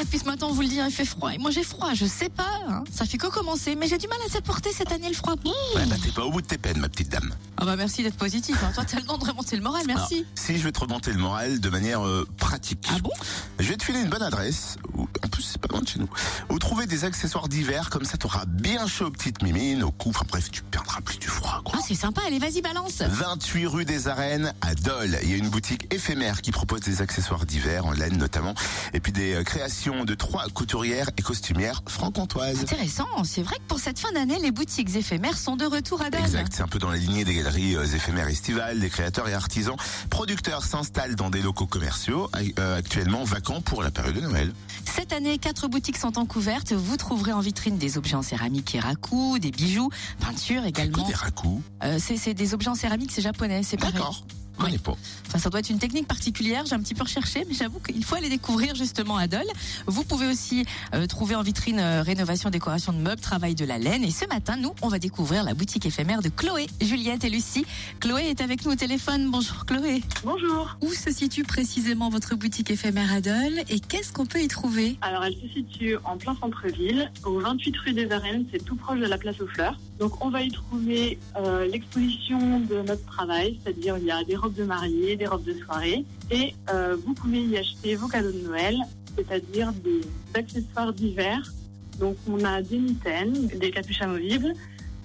Ah, puis ce matin, on vous le dit, il fait froid. Et moi, j'ai froid, je sais pas. hein. Ça fait que commencer, mais j'ai du mal à supporter cette année le froid. Mmh. Ouais, bah t'es pas au bout de tes peines, ma petite dame. Ah bah merci d'être positif. hein. Toi, t'as le temps de remonter le moral, merci. Alors, si je vais te remonter le moral de manière euh, pratique. Ah bon? Je vais te filer une bonne adresse. Où, en plus, c'est pas loin de chez nous. Où trouver des accessoires d'hiver, comme ça t'auras bien chaud aux petites mimines, au cou. Enfin bref, tu perdras plus du froid, quoi. Ah, c'est sympa, allez, vas-y, balance. 28 rue des Arènes à Dole. Il y a une boutique éphémère qui propose des accessoires d'hiver, en laine notamment, et puis des euh, de trois couturières et costumières franc-comtoises. Intéressant, c'est vrai que pour cette fin d'année, les boutiques éphémères sont de retour à Dole. Exact, c'est un peu dans la lignée des galeries euh, éphémères estivales, des créateurs et artisans. Producteurs s'installent dans des locaux commerciaux, euh, actuellement vacants pour la période de Noël. Cette année, quatre boutiques sont en couverte. Vous trouverez en vitrine des objets en céramique et raku, des bijoux, peintures également. Des racous. Euh, c'est des objets en céramique, c'est japonais, c'est pareil. D'accord. Pas. Enfin, ça doit être une technique particulière. J'ai un petit peu recherché, mais j'avoue qu'il faut aller découvrir justement à Dole. Vous pouvez aussi euh, trouver en vitrine euh, rénovation, décoration de meubles, travail de la laine. Et ce matin, nous, on va découvrir la boutique éphémère de Chloé, Juliette et Lucie. Chloé est avec nous au téléphone. Bonjour Chloé. Bonjour. Où se situe précisément votre boutique éphémère à Dole et qu'est-ce qu'on peut y trouver? Alors, elle se situe en plein centre-ville, au 28 rue des Arènes, c'est tout proche de la place aux fleurs. Donc, on va y trouver euh, l'exposition de notre travail, c'est-à-dire il y a des robes de mariée, des robes de soirée, et euh, vous pouvez y acheter vos cadeaux de Noël, c'est-à-dire des accessoires d'hiver. Donc, on a des mitaines, des capuches amovibles,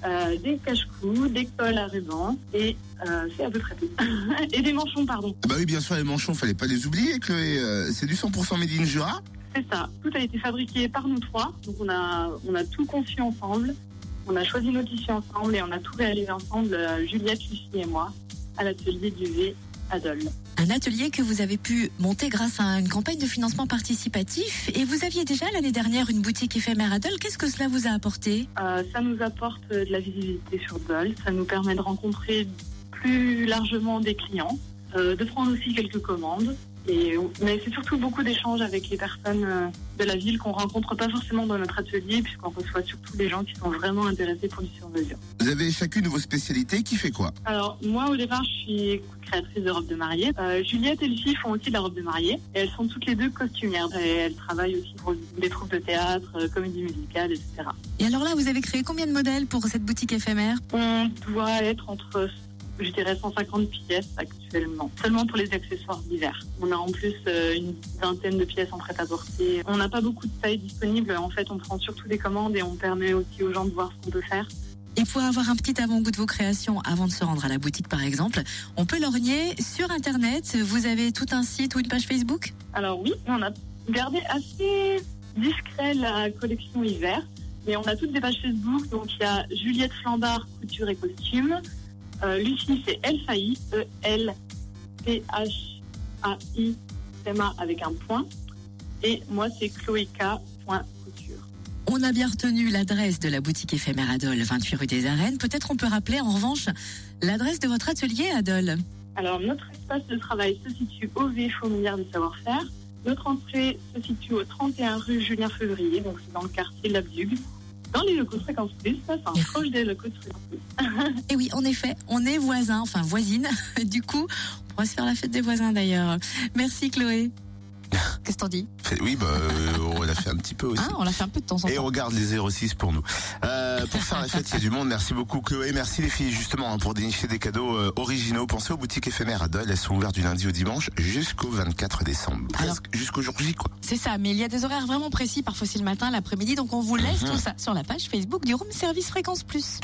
euh, des cache-cous, des cols à ruban, et euh, c'est à peu près tout. et des manchons, pardon. Ah Bah oui, bien sûr, les manchons, fallait pas les oublier, Chloé. Euh, c'est du 100% Made in Jura. C'est ça. Tout a été fabriqué par nous trois. Donc on a, on a tout conçu ensemble. On a choisi nos tissus ensemble et on a tout réalisé ensemble, Juliette, Lucie et moi, à l'atelier du V à Dole. Un atelier que vous avez pu monter grâce à une campagne de financement participatif. Et vous aviez déjà l'année dernière une boutique éphémère à Dole. Qu'est-ce que cela vous a apporté? Euh, ça nous apporte de la visibilité sur Dole. Ça nous permet de rencontrer plus largement des clients, euh, de prendre aussi quelques commandes. Et, mais c'est surtout beaucoup d'échanges avec les personnes euh, de la ville qu'on rencontre pas forcément dans notre atelier, puisqu'on reçoit surtout des gens qui sont vraiment intéressés pour du sur-mesure. Vous avez chacune vos spécialités. Qui fait quoi? Alors, moi, au départ, je suis créatrice de robes de mariée. Euh, Juliette et Lucie font aussi de la robe de mariée. Et elles sont toutes les deux costumières. Et elles travaillent aussi pour des troupes de théâtre, euh, comédie musicale, etc. Et alors là, vous avez créé combien de modèles pour cette boutique éphémère? On doit être entre, je dirais, 150 pièces actuellement. Seulement pour les accessoires d'hiver. On a en plus euh, une vingtaine de pièces en prêt-à-porter. On n'a pas beaucoup de tailles disponibles. En fait, on prend surtout des commandes et on permet aussi aux gens de voir ce qu'on peut faire. Et pour avoir un petit avant-goût de vos créations avant de se rendre à la boutique, par exemple, on peut lorgner sur Internet. Vous avez tout un site ou une page Facebook? Alors oui, on a gardé assez discret la collection hiver, mais on a toutes des pages Facebook. Donc il y a Juliette Flambard, couture et costume. Euh, Lucie, c'est El Failly, E-L-P-H-A-I, M-A avec un point. Et moi, c'est chloéka.couture. On a bien retenu l'adresse de la boutique éphémère Adol, 28 rue des Arènes. Peut-être on peut rappeler en revanche l'adresse de votre atelier Adol. Alors, notre espace de travail se situe au V Fourmilière du Savoir-Faire. Notre entrée se situe au 31 rue Julien Février, donc c'est dans le quartier de la Bugue. Dans les locaux de Fréquence Plus, ça, c'est un proche des locaux de Fréquence Plus. Et oui, en effet, on est voisins, enfin voisines. Du coup, on pourra se faire la fête des voisins d'ailleurs. Merci Chloé. Qu'est-ce que t'en dis? Oui, bah, euh, on l'a fait un petit peu aussi. Hein, On l'a fait un peu de temps en Et temps. on regarde les 06 pour nous. Euh, pour faire la fête, il y a du monde. Merci beaucoup Chloé. Merci les filles justement hein, pour dénicher des cadeaux euh, originaux. Pensez aux boutiques éphémères à Dole. Elles sont ouvertes du lundi au dimanche jusqu'au 24 décembre. Presque jusqu'au jour J quoi. C'est ça, mais il y a des horaires vraiment précis, parfois c'est le matin, l'après-midi, donc on vous laisse Mhm. tout ça sur la page Facebook du Room Service Fréquence Plus.